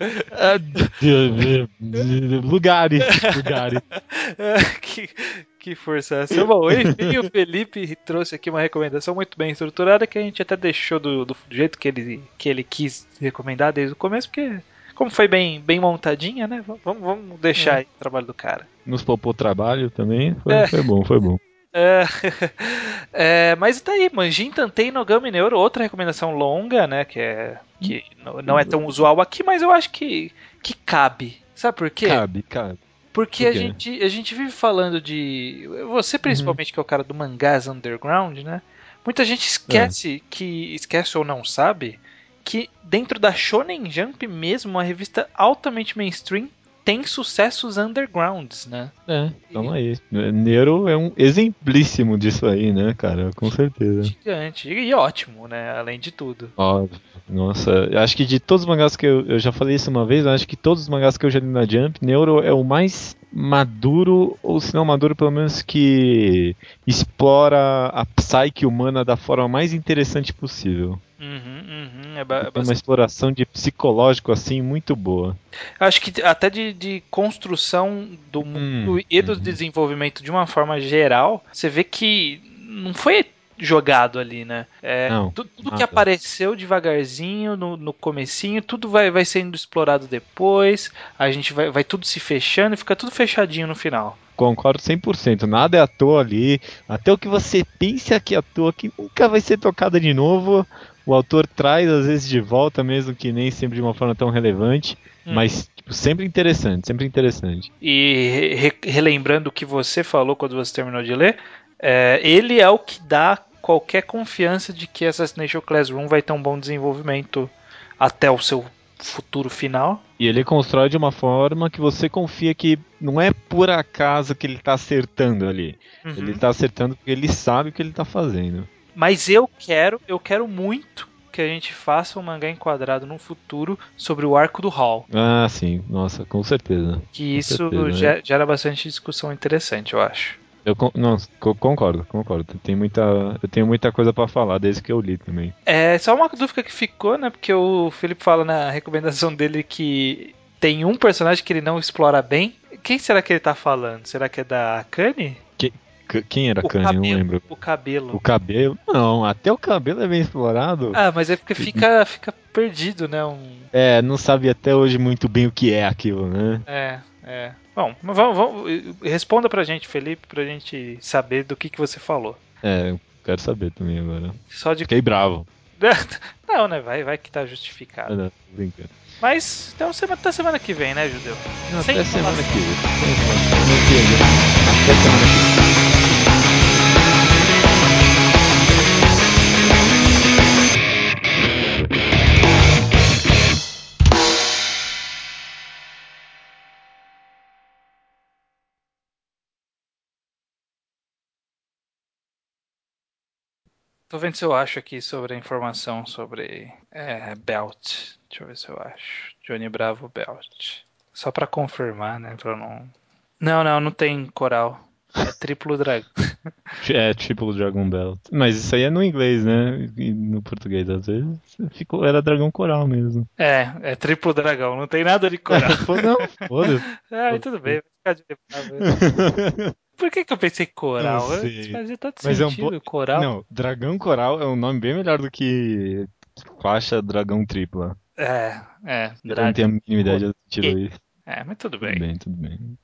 lugares, lugares. que, que força é essa? Bom, enfim, o Felipe trouxe aqui uma recomendação muito bem estruturada que a gente até deixou do, do jeito que ele, que ele quis recomendar desde o começo, porque como foi bem, bem montadinha, né? Vamos, vamos deixar é. o trabalho do cara. Nos poupou trabalho também, foi, é. foi bom, foi bom. É, é, mas tá aí, Manjin Tantei no Gami Neuro, outra recomendação longa, né? Que, é, que não é tão usual aqui, mas eu acho que, que cabe. Sabe por quê? Cabe, cabe. Porque Por a, gente, a gente vive falando de. Você, principalmente, uhum. que é o cara do mangás underground, né? Muita gente esquece é. que. Esquece ou não sabe que dentro da Shonen Jump mesmo, uma revista altamente mainstream, tem sucessos undergrounds, né? É, tamo aí. Nero é um exemplíssimo disso aí, né, cara? Com certeza. Gigante. E ótimo, né? Além de tudo. Óbvio. Nossa, acho que de todos os mangás que eu, eu já falei isso uma vez, acho que todos os mangás que eu já li na Jump, Neuro é o mais maduro, ou se não maduro, pelo menos que explora a psyche humana da forma mais interessante possível. Uhum, uhum, é, Tem uma exploração de psicológico assim muito boa. Acho que até de, de construção do mundo e do uhum. desenvolvimento de uma forma geral, você vê que não foi jogado ali, né? É, Não, tu- tudo, nada. que apareceu devagarzinho no, no comecinho, tudo vai, vai sendo explorado depois, a gente vai, vai tudo se fechando e fica tudo fechadinho no final. Concordo 100%. Nada é à toa ali. Até o que você pensa que é à toa, que nunca vai ser tocado de novo, o autor traz às vezes de volta, mesmo que nem sempre de uma forma tão relevante. Hum. Mas tipo, sempre interessante, sempre interessante. E re- relembrando o que você falou quando você terminou de ler, é, ele é o que dá qualquer confiança de que Assassination Classroom vai ter um bom desenvolvimento até o seu futuro final. E ele constrói de uma forma que você confia que não é por acaso que ele tá acertando ali. Uhum. Ele tá acertando porque ele sabe o que ele tá fazendo. Mas eu quero, eu quero muito que a gente faça um mangá enquadrado no futuro sobre o arco do Hall. Ah, sim, nossa, com certeza. Que Com isso certeza, né? ge- gera bastante discussão interessante, eu acho. Eu con- não, co- concordo, concordo. Tem muita, eu tenho muita coisa pra falar desde que eu li também. É só uma dúvida que ficou, né? Porque o Felipe fala na recomendação dele que tem um personagem que ele não explora bem. Quem será que ele tá falando? Será que é da Akane? C- quem era O Kanye? Eu não lembro. O cabelo. O cabelo? Não, até o cabelo é bem explorado. Ah, mas é porque fica, fica perdido, né? Um... É, não sabe até hoje muito bem o que é aquilo, né? É, é. Bom, vamos, vamos- responda pra gente, Felipe, pra gente saber do que, que você falou. É, eu quero saber também agora. Só de. Fiquei bravo. Não, né? Vai, vai que tá justificado. Ah, não, brincando. Mas então semana, até semana que vem, né, Judeu? Não, Sem até semana que vem. Sem enrolação. Não entendi. Até semana que vem. Tô vendo se eu acho aqui sobre a informação sobre é, Belt. Deixa eu ver se eu acho. Johnny Bravo Belt. Só pra confirmar, né? Pra não. Não, não, não tem coral. É triplo dragão. É, tipo Dragon Belt. Mas isso aí é no inglês, né? E no português, às vezes, ficou, era Dragão Coral mesmo. É, é triplo dragão, não tem nada de coral. Não, foda-se. Ah, tudo bem, vai ficar de. Por que, que eu pensei coral? Não. Fazia tanto Mas é um sentido, po- coral. Não, Dragão Coral é um nome bem melhor do que faixa Dragão Tripla. É, é. Eu não Dragão. tenho a mínima ideia de onde tirou isso. É, mas tudo Tudo bem. bem, tudo bem.